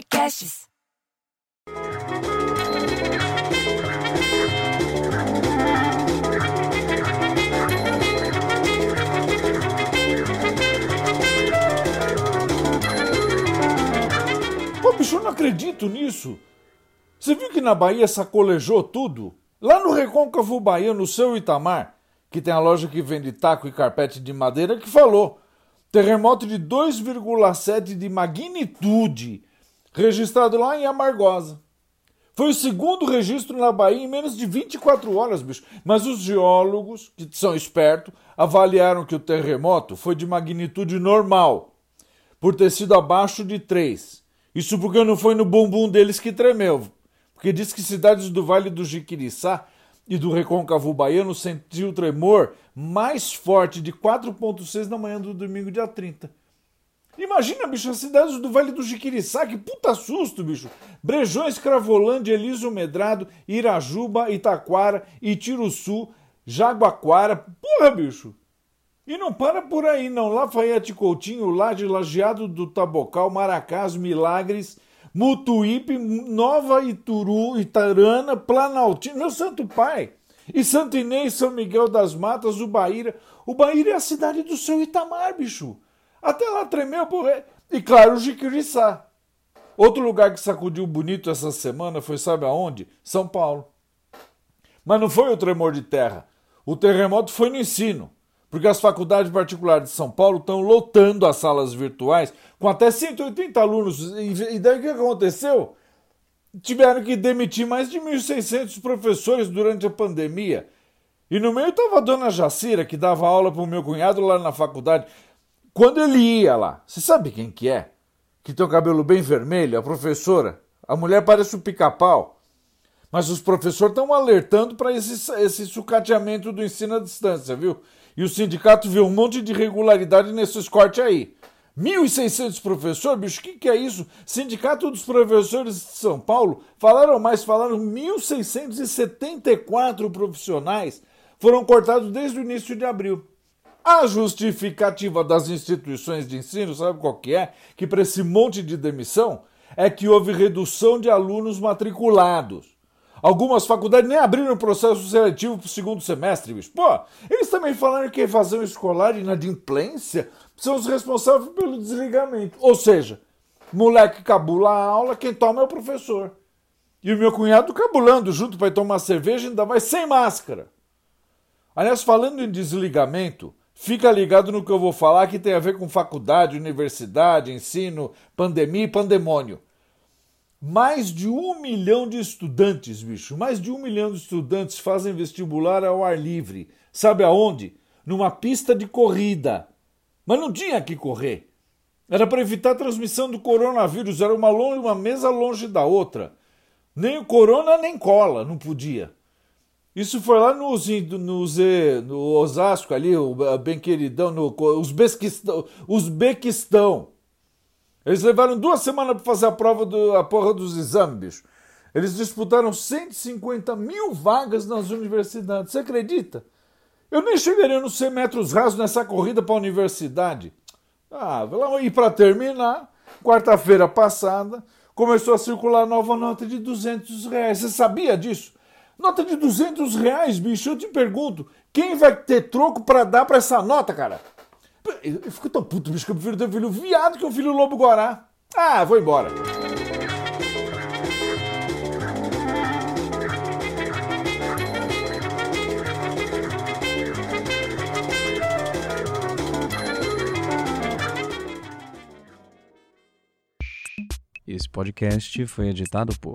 Podcasts. Pô, bicho, eu não acredito nisso. Você viu que na Bahia sacolejou tudo? Lá no Recôncavo Baiano, no seu Itamar, que tem a loja que vende taco e carpete de madeira, que falou. Terremoto de 2,7 de magnitude, registrado lá em Amargosa. Foi o segundo registro na Bahia em menos de 24 horas, bicho. Mas os geólogos, que são espertos, avaliaram que o terremoto foi de magnitude normal, por ter sido abaixo de 3. Isso porque não foi no bumbum deles que tremeu. Porque diz que cidades do Vale do Jiquiriçá e do Recôncavo Baiano sentiu tremor mais forte de 4,6 na manhã do domingo, dia 30. Imagina, bicho, as cidades do Vale do Jiquiriçá, que puta susto, bicho. Brejões, Cravolândia, Elísio Medrado, Irajuba, Itaquara, Itiruçu, Jaguaquara. Porra, bicho. E não para por aí, não. Lafayette Coutinho, Laje, Lajeado do Tabocal, Maracás, Milagres, Mutuípe, Nova Ituru, Itarana, Planaltina, meu santo pai. E Santo Inês, São Miguel das Matas, Ubaíra. Ubaíra é a cidade do seu Itamar, bicho. Até lá tremeu, porra. E claro, o Jiquiriçá. Outro lugar que sacudiu bonito essa semana foi, sabe aonde? São Paulo. Mas não foi o tremor de terra. O terremoto foi no ensino. Porque as faculdades particulares de São Paulo estão lotando as salas virtuais com até 180 alunos. E daí o que aconteceu? Tiveram que demitir mais de 1.600 professores durante a pandemia. E no meio estava a dona Jacira, que dava aula para o meu cunhado lá na faculdade. Quando ele ia lá, você sabe quem que é? Que tem o cabelo bem vermelho, a professora. A mulher parece um pica-pau. Mas os professores estão alertando para esse, esse sucateamento do ensino à distância, viu? E o sindicato viu um monte de irregularidade nesses cortes aí. 1.600 professores, bicho, o que, que é isso? Sindicato dos Professores de São Paulo falaram mais, falaram 1.674 profissionais foram cortados desde o início de abril. A justificativa das instituições de ensino, sabe qual que é? Que para esse monte de demissão é que houve redução de alunos matriculados. Algumas faculdades nem abriram o processo seletivo para o segundo semestre, bicho. Pô, eles também falaram que a evasão escolar e inadimplência são os responsáveis pelo desligamento. Ou seja, moleque cabula a aula, quem toma é o professor. E o meu cunhado cabulando junto para tomar cerveja ainda vai sem máscara. Aliás, falando em desligamento, fica ligado no que eu vou falar que tem a ver com faculdade, universidade, ensino, pandemia e pandemônio. Mais de um milhão de estudantes, bicho, mais de um milhão de estudantes fazem vestibular ao ar livre. Sabe aonde? Numa pista de corrida. Mas não tinha que correr. Era para evitar a transmissão do coronavírus, era uma, longe, uma mesa longe da outra. Nem o corona nem cola, não podia. Isso foi lá no, no, no Osasco ali, o bem queridão, no Uzbequistão. Uzbequistão. Eles levaram duas semanas para fazer a prova do, a porra dos exames, bicho. Eles disputaram 150 mil vagas nas universidades. Você acredita? Eu nem chegaria nos 100 metros rasos nessa corrida para a universidade. Ah, e para terminar, quarta-feira passada, começou a circular nova nota de 200 reais. Você sabia disso? Nota de 200 reais, bicho. Eu te pergunto, quem vai ter troco para dar para essa nota, cara? Eu fico tão puto, bicho, que eu prefiro ter um filho viado que um filho lobo guará. Ah, vou embora. Esse podcast foi editado por